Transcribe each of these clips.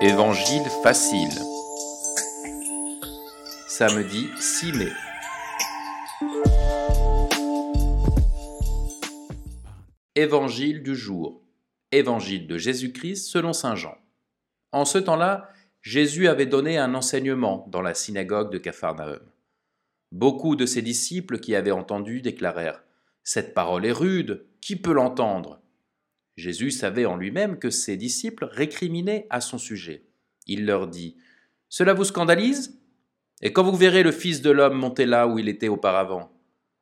Évangile facile. Samedi 6 mai. Évangile du jour. Évangile de Jésus-Christ selon Saint Jean. En ce temps-là, Jésus avait donné un enseignement dans la synagogue de Capharnaüm. Beaucoup de ses disciples qui avaient entendu déclarèrent Cette parole est rude, qui peut l'entendre? Jésus savait en lui-même que ses disciples récriminaient à son sujet. Il leur dit Cela vous scandalise? Et quand vous verrez le Fils de l'homme monter là où il était auparavant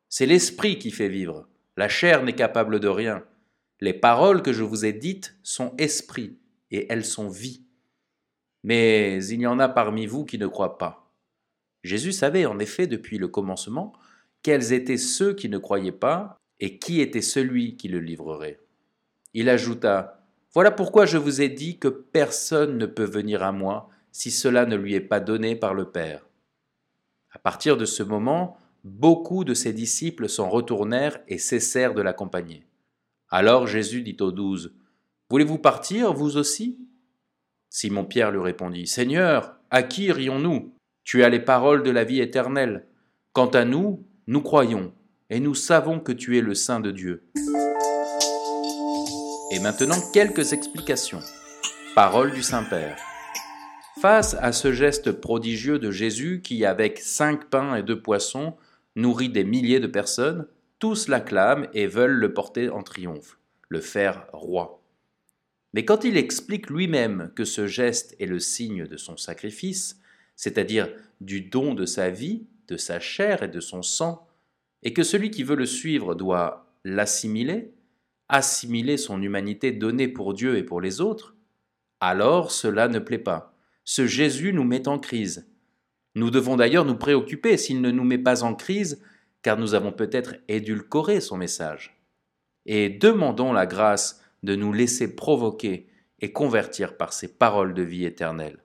C'est l'Esprit qui fait vivre. La chair n'est capable de rien. Les paroles que je vous ai dites sont esprit, et elles sont vie. Mais il y en a parmi vous qui ne croient pas. Jésus savait en effet depuis le commencement quels étaient ceux qui ne croyaient pas et qui était celui qui le livrerait. Il ajouta Voilà pourquoi je vous ai dit que personne ne peut venir à moi si cela ne lui est pas donné par le Père. À partir de ce moment, beaucoup de ses disciples s'en retournèrent et cessèrent de l'accompagner. Alors Jésus dit aux douze Voulez-vous partir, vous aussi? Simon-Pierre lui répondit Seigneur, à qui irions-nous Tu as les paroles de la vie éternelle. Quant à nous, nous croyons, et nous savons que tu es le Saint de Dieu. Et maintenant quelques explications. Parole du Saint-Père. Face à ce geste prodigieux de Jésus qui, avec cinq pains et deux poissons, nourrit des milliers de personnes, tous l'acclament et veulent le porter en triomphe, le faire roi. Mais quand il explique lui-même que ce geste est le signe de son sacrifice, c'est-à-dire du don de sa vie, de sa chair et de son sang, et que celui qui veut le suivre doit l'assimiler, assimiler son humanité donnée pour Dieu et pour les autres, alors cela ne plaît pas. Ce Jésus nous met en crise. Nous devons d'ailleurs nous préoccuper s'il ne nous met pas en crise, car nous avons peut-être édulcoré son message. Et demandons la grâce de nous laisser provoquer et convertir par ses paroles de vie éternelle.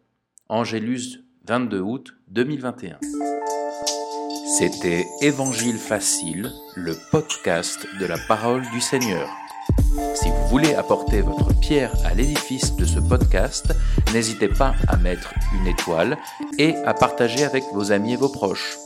Angélus, 22 août 2021. C'était Évangile facile, le podcast de la parole du Seigneur. Si vous voulez apporter votre pierre à l'édifice de ce podcast, n'hésitez pas à mettre une étoile et à partager avec vos amis et vos proches.